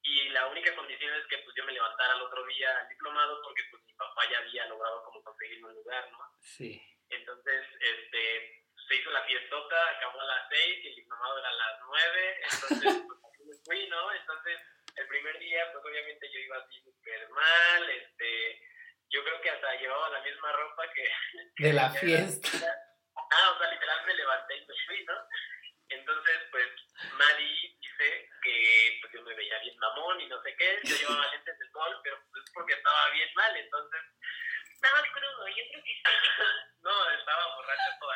y la única condición es que pues yo me levantara al otro día al diplomado porque pues mi papá ya había logrado como conseguirme un lugar, ¿no? Sí. Entonces, este, se hizo la fiestota, acabó a las 6 y el diplomado era a las 9, entonces pues así me fui, ¿no? Entonces, el primer día, pues obviamente yo iba así súper mal, este, yo creo que hasta llevaba la misma ropa que... De la fiesta. Ah, o sea, literal me levanté y me fui, ¿no? Entonces, pues, Mari dice que pues, yo me veía bien mamón y no sé qué, yo llevaba lentes de sol, pero pues es porque estaba bien mal, entonces, Estaba crudo, yo creo que sí.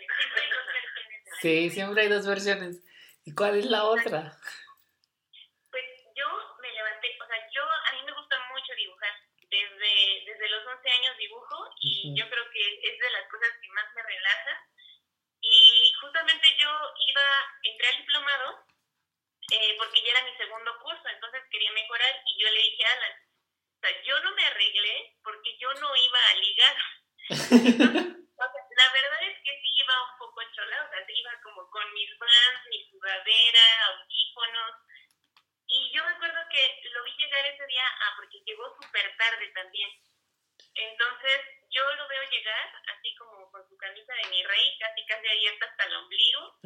versiones, siempre hay dos versiones. Sí, siempre hay dos versiones. ¿Y cuál es la otra? Pues yo me levanté, o sea, yo, a mí me gusta mucho dibujar. Desde, desde los 11 años dibujo y yo creo que es de las cosas que más me relaja. Y justamente yo iba, entré al diplomado eh, porque ya era mi segundo curso, entonces quería mejorar y yo le dije a Alan, o sea, yo no me arreglé porque yo no iba a ligar. la verdad es que sí iba un poco chola, o sea, iba como con mis fans, mi sudadera, audífonos. Y yo me acuerdo que lo vi llegar ese día, ah, porque llegó súper tarde también. Entonces yo lo veo llegar así como con su camisa de mi rey, casi casi abierta hasta el ombligo.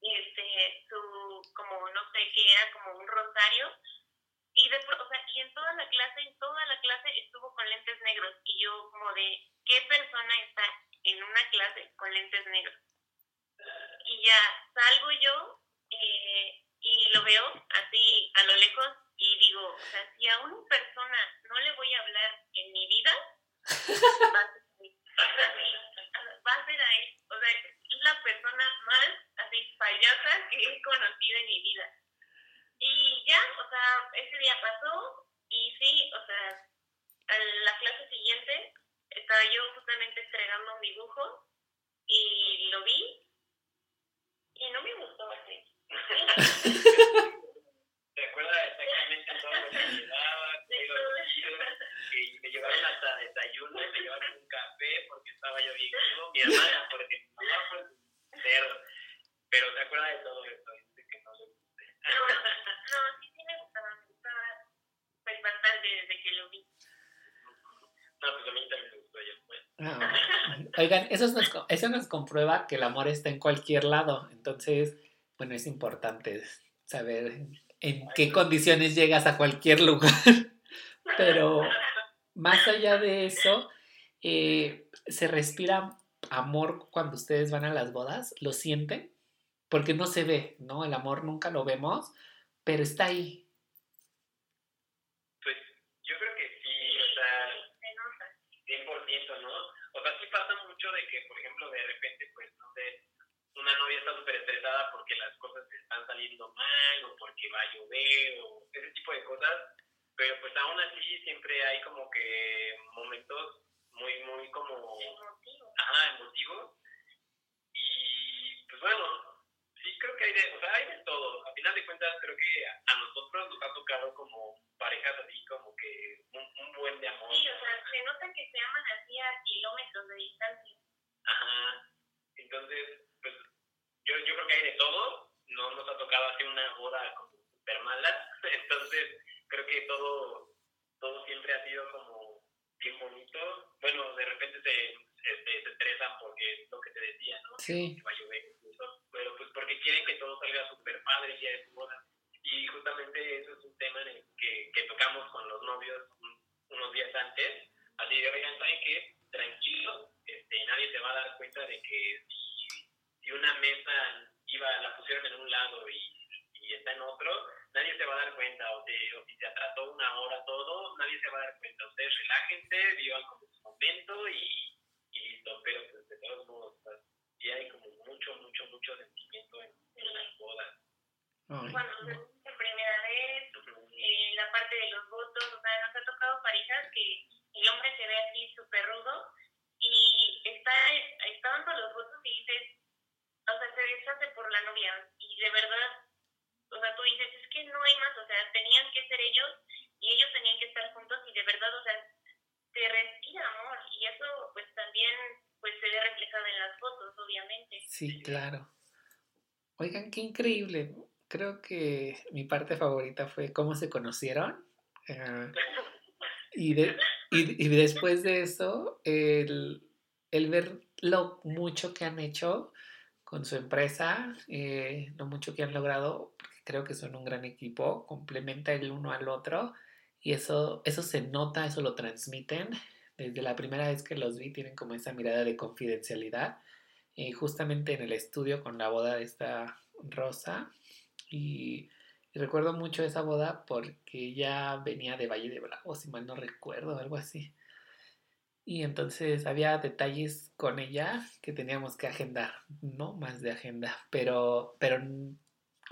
Y este, su, como no sé qué era, como un rosario. Y, de, o sea, y en toda la clase, en toda la clase estuvo con lentes negros. Y yo como de, ¿qué persona está en una clase con lentes negros? Y ya salgo yo eh, y lo veo así a lo lejos y digo, o sea, si a una persona no le voy a hablar en mi vida, va a ser a él. O sea, es la persona más así payasa que he conocido en mi vida. Y ya, o sea, ese día pasó y sí, o sea, a la clase siguiente estaba yo justamente entregando un dibujo y lo vi y no me gustó así. ¿Te acuerdas exactamente todo lo que llevaba? Que me llevaron hasta un café porque estaba yo bien vivo. Mi hermana, porque mi mamá fue cerdo. Pero ¿te acuerdas de todo eso? Dice que no le gusté. No, no, sí, sí me gustaba, me gustaba pues bastante desde que lo vi. No, pues a mí también me gustó ella, pues. Ah, oigan, eso nos, eso nos comprueba que el amor está en cualquier lado. Entonces, bueno, es importante saber en qué condiciones llegas a cualquier lugar. Pero más allá de eso, eh, se respira amor cuando ustedes van a las bodas, ¿lo sienten? Porque no se ve, ¿no? El amor nunca lo vemos, pero está ahí. Pues yo creo que sí, o sea, 100%, ¿no? O sea, sí pasa mucho de que, por ejemplo, de repente, pues, no sé, una novia está súper estresada porque las cosas están saliendo mal o porque va a llover o ese tipo de cosas, pero pues aún así siempre hay como que momentos muy, muy como... Emotivos. Ajá, emotivos. Y pues bueno, sí creo que hay de, o sea, hay de todo. A final de cuentas creo que a nosotros nos ha tocado como parejas así como que un, un buen de amor. Sí, o sea, se nota que se aman así a kilómetros de distancia. Ajá. Entonces, pues yo, yo creo que hay de todo. No nos ha tocado así una boda como súper mala. Entonces, creo que todo, todo siempre ha sido como bien bonito. Bueno, de repente se, este, se estresan porque es lo que te decía, ¿no? Sí. Que va a llover, incluso, pero pues porque quieren que todo salga súper padre el día de su boda. Y justamente eso es un tema en el que, que tocamos con los novios un- unos días antes. Así de, oigan, ¿saben qué? Tranquilos, este, nadie se va a dar cuenta de que si, si una mesa iba, la pusieron en un lado y, y está en otro, nadie se va a dar cuenta. O, te- o si se atrasó una hora todo, nadie se va a dar cuenta. Ustedes relájense, vivan como su momento y, y listo. Pero pues de todos modos, o sea, sí hay como mucho, mucho, mucho sentimiento en, en las bodas. Ay, Cuando se por primera vez, eh, la parte de los votos, o sea, nos ha tocado parejas que el hombre se ve así súper rudo y está, está dando los votos y dices, o sea, se deshace por la novia y de verdad, o sea, tú dices, es que no hay más, o sea, tenían que ser ellos y ellos tenían que estar juntos y de verdad, o sea, te respira amor y eso pues también pues se ve reflejado en las fotos, obviamente. sí, claro. Oigan, qué increíble. Creo que mi parte favorita fue cómo se conocieron. Ah, y, de, y, después de eso, el, el, ver lo mucho que han hecho con su empresa, eh, lo mucho que han logrado, creo que son un gran equipo, complementa el uno al otro y eso, eso se nota, eso lo transmiten. Desde la primera vez que los vi tienen como esa mirada de confidencialidad. Eh, justamente en el estudio con la boda de esta Rosa y, recuerdo mucho esa boda porque ya venía de Valle de Bravo, si mal no recuerdo, algo así. Y entonces había detalles con ella que teníamos que agendar, no más de agenda, pero, pero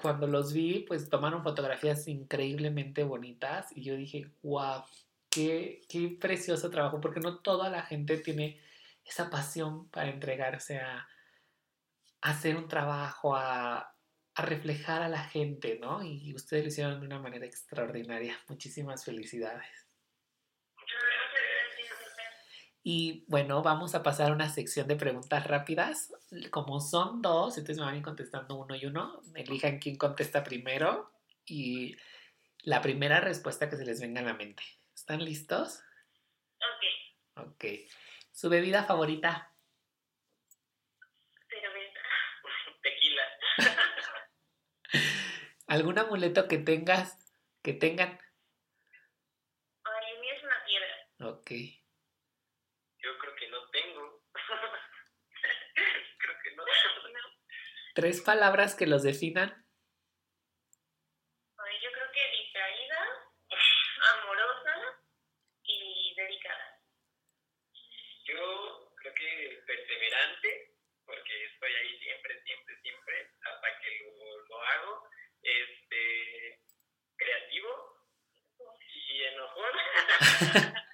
cuando los vi, pues tomaron fotografías increíblemente bonitas y yo dije, wow, qué, qué precioso trabajo, porque no toda la gente tiene esa pasión para entregarse a, a hacer un trabajo, a, a reflejar a la gente, ¿no? Y ustedes lo hicieron de una manera extraordinaria. Muchísimas felicidades. Y bueno, vamos a pasar a una sección de preguntas rápidas. Como son dos, entonces me van a ir contestando uno y uno. Elijan quién contesta primero y la primera respuesta que se les venga a la mente. ¿Están listos? Ok. Ok. ¿Su bebida favorita? ¿Algún amuleto que tengas, que tengan? Ay, el mío es una piedra. Ok. Yo creo que no tengo. creo que no. ¿Tres palabras que los definan? Ay, yo creo que distraída, amorosa y dedicada. Yo creo que perseverante, porque estoy ahí siempre, siempre, siempre, hasta que lo, lo hago este, creativo y enojón.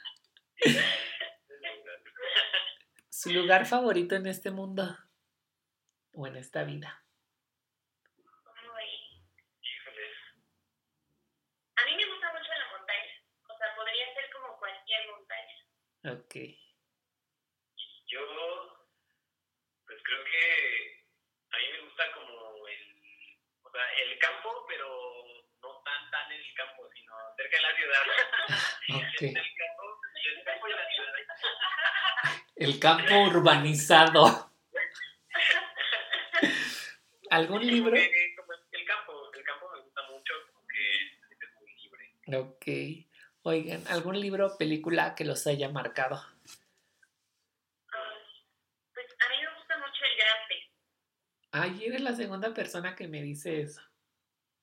¿Su lugar favorito en este mundo o en esta vida? A mí me gusta mucho la montaña. O sea, podría ser como cualquier montaña. Ok. Yo, pues creo que a mí me gusta como el o sea, el campo, pero no tan tan en el campo, sino cerca de la ciudad. Okay. el, campo, el campo y la ciudad. El campo urbanizado. ¿Algún libro? como el campo, el campo me gusta mucho porque es muy libre. Ok. Oigan, ¿algún libro o película que los haya marcado? Ay, eres la segunda persona que me dice eso.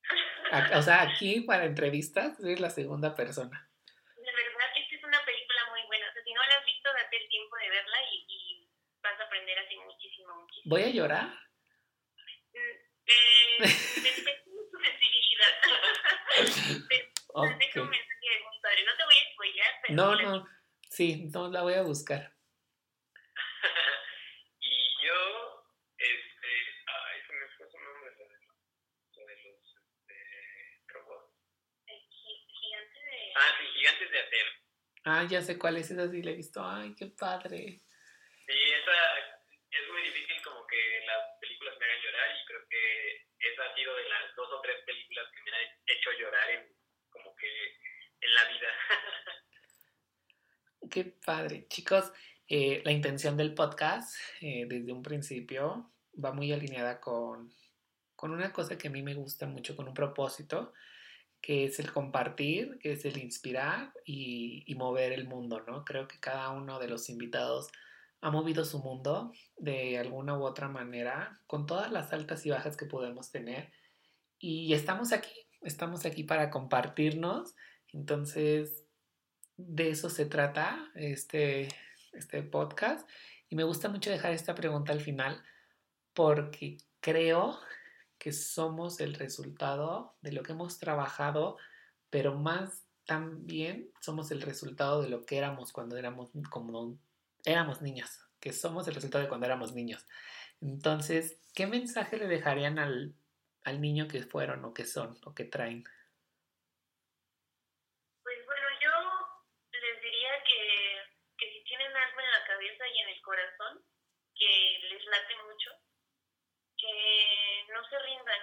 O sea, aquí para entrevistas eres la segunda persona. De verdad, esta es una película muy buena. O sea, si no la has visto, date el tiempo de verla y, vas a aprender así muchísimo, muchísimo. ¿Voy a llorar? Tu sensibilidad. okay. No te voy a spoilear, pero... No, no. Sí, no la voy a buscar. Gigantes de Acero. Ah, ya sé cuál es, esa sí la he visto. Ay, qué padre. Sí, esa es muy difícil como que las películas me hagan llorar y creo que esa ha sido de las dos o tres películas que me han hecho llorar en, como que en la vida. qué padre. Chicos, eh, la intención del podcast eh, desde un principio va muy alineada con, con una cosa que a mí me gusta mucho, con un propósito que es el compartir, que es el inspirar y, mover el mundo, ¿no? Creo que cada uno de los invitados ha movido su mundo de alguna u otra manera, con todas las altas y bajas que podemos tener. Y estamos aquí, estamos aquí para compartirnos. Entonces, de eso se trata este, este podcast. Y me gusta mucho dejar esta pregunta al final porque creo que somos el resultado de lo que hemos trabajado, pero más también somos el resultado de lo que éramos cuando éramos como éramos niños, que somos el resultado de cuando éramos niños. Entonces, ¿qué mensaje le dejarían al, al niño que fueron o que son o que traen? Pues bueno, yo les diría que, que si tienen algo en la cabeza y en el corazón que les late mucho, que no se rindan.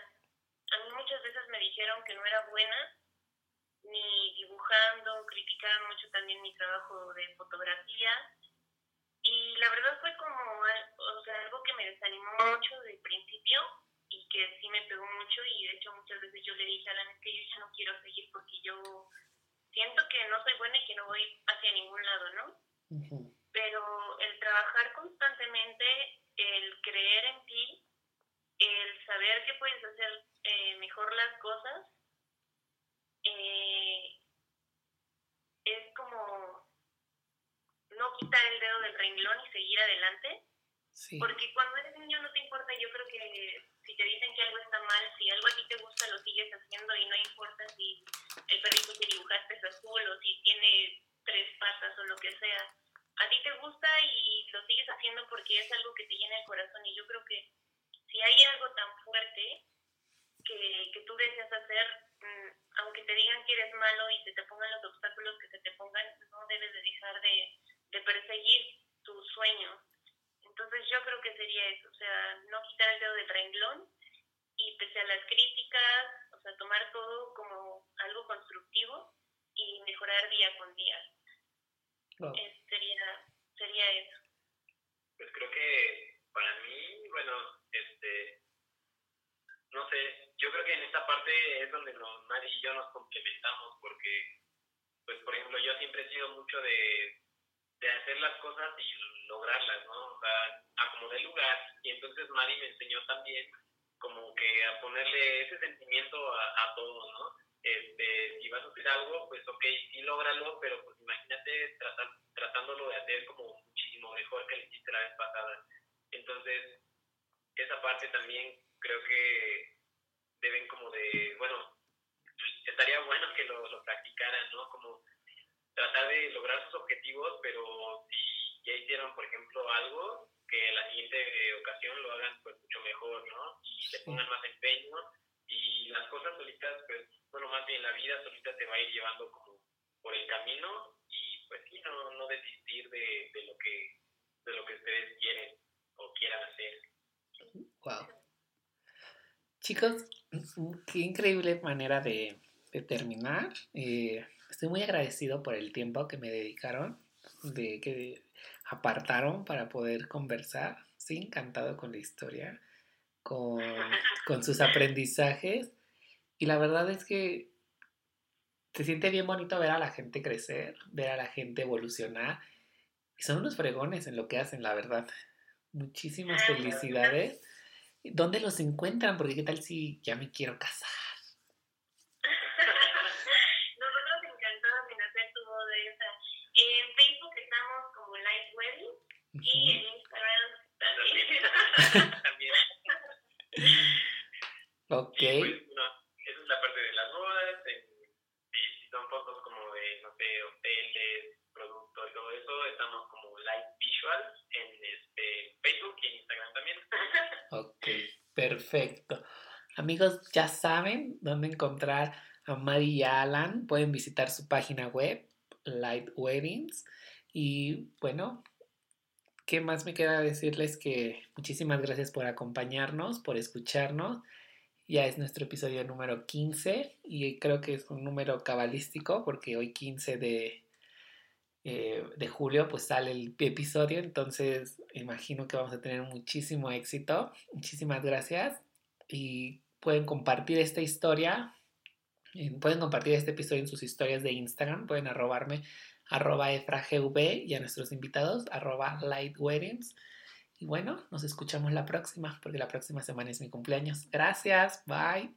A mí muchas veces me dijeron que no era buena, ni dibujando, criticaron mucho también mi trabajo de fotografía. Y la verdad fue como o sea, algo que me desanimó mucho de principio y que sí me pegó mucho y de hecho muchas veces yo le dije a la que yo ya no quiero seguir porque yo siento que no soy buena y que no voy hacia ningún lado, ¿no? Pero el trabajar constantemente, el creer en ti, el saber que puedes hacer eh, mejor las cosas, eh, es como no quitar el dedo del renglón y seguir adelante. Porque cuando eres niño no te importa, yo creo que si te dicen que algo está mal, si algo a ti te gusta, lo sigues haciendo y no importa si el perrito que dibujaste es azul o si tiene tres patas o lo que sea. A ti te gusta y lo sigues haciendo porque es algo que te llena el corazón y yo creo que si hay algo tan fuerte que, que tú deseas hacer, mm, aunque te digan que eres malo y se te pongan los obstáculos que se te pongan, no debes de dejar de, de perseguir tus sueños entonces yo creo que sería eso, o sea, no quitar el dedo del renglón y pese a las críticas, o sea, tomar todo como algo constructivo y mejorar día con día. sería, sería eso. Pues creo que para mí, bueno, este, no sé, yo creo que en esta parte es donde nos, Mari y yo nos complementamos porque, pues por ejemplo, yo siempre he sido mucho de, de hacer las cosas y lograrlas, ¿no? O sea, acomodé el lugar y entonces Mari me enseñó también como que a ponerle ese sentimiento a, todo, ¿no? Este, si vas a hacer algo, pues ok, sí lógralo, pero pues imagínate tratándolo de hacer como muchísimo mejor que lo hiciste la vez pasada. Entonces, esa parte también creo que deben como de, bueno, estaría bueno que lo, lo practicaran, ¿no? Como tratar de lograr sus objetivos, pero si ya hicieron, por ejemplo, algo, que la siguiente ocasión lo hagan pues mucho mejor, ¿no? Y le pongan más empeño y las cosas solitas, pues, bueno, más bien la vida solita te va a ir llevando como por el camino y pues sí, no, no desistir de, de lo que de lo que ustedes quieren o quieran hacer. Wow. Chicos, qué increíble manera de, de terminar. Eh, estoy muy agradecido por el tiempo que me dedicaron, de que apartaron para poder conversar. Sí, encantado con la historia, con, con sus aprendizajes. Y la verdad es que se siente bien bonito ver a la gente crecer, ver a la gente evolucionar. Y son unos fregones en lo que hacen, la verdad. Muchísimas felicidades. ¿Dónde los encuentran? Porque qué tal si ya me quiero casar. Ok. Pues, esa es la parte de las bodas. si son fotos como de, no sé, hoteles, productos y todo eso, estamos como Light Visual en este, Facebook y en Instagram también. ok, perfecto. Amigos, ya saben dónde encontrar a Mari y Alan. Pueden visitar su página web, Light Weddings. Y bueno, ¿Qué más me queda decirles que muchísimas gracias por acompañarnos, por escucharnos? Ya es nuestro episodio número 15 y creo que es un número cabalístico porque hoy 15 de, eh, de julio pues sale el episodio, entonces imagino que vamos a tener muchísimo éxito. Muchísimas gracias y pueden compartir esta historia, pueden compartir este episodio en sus historias de Instagram, pueden arrobarme arroba efragv y a nuestros invitados, arroba lightweddings. Y bueno, nos escuchamos la próxima, porque la próxima semana es mi cumpleaños. Gracias, bye.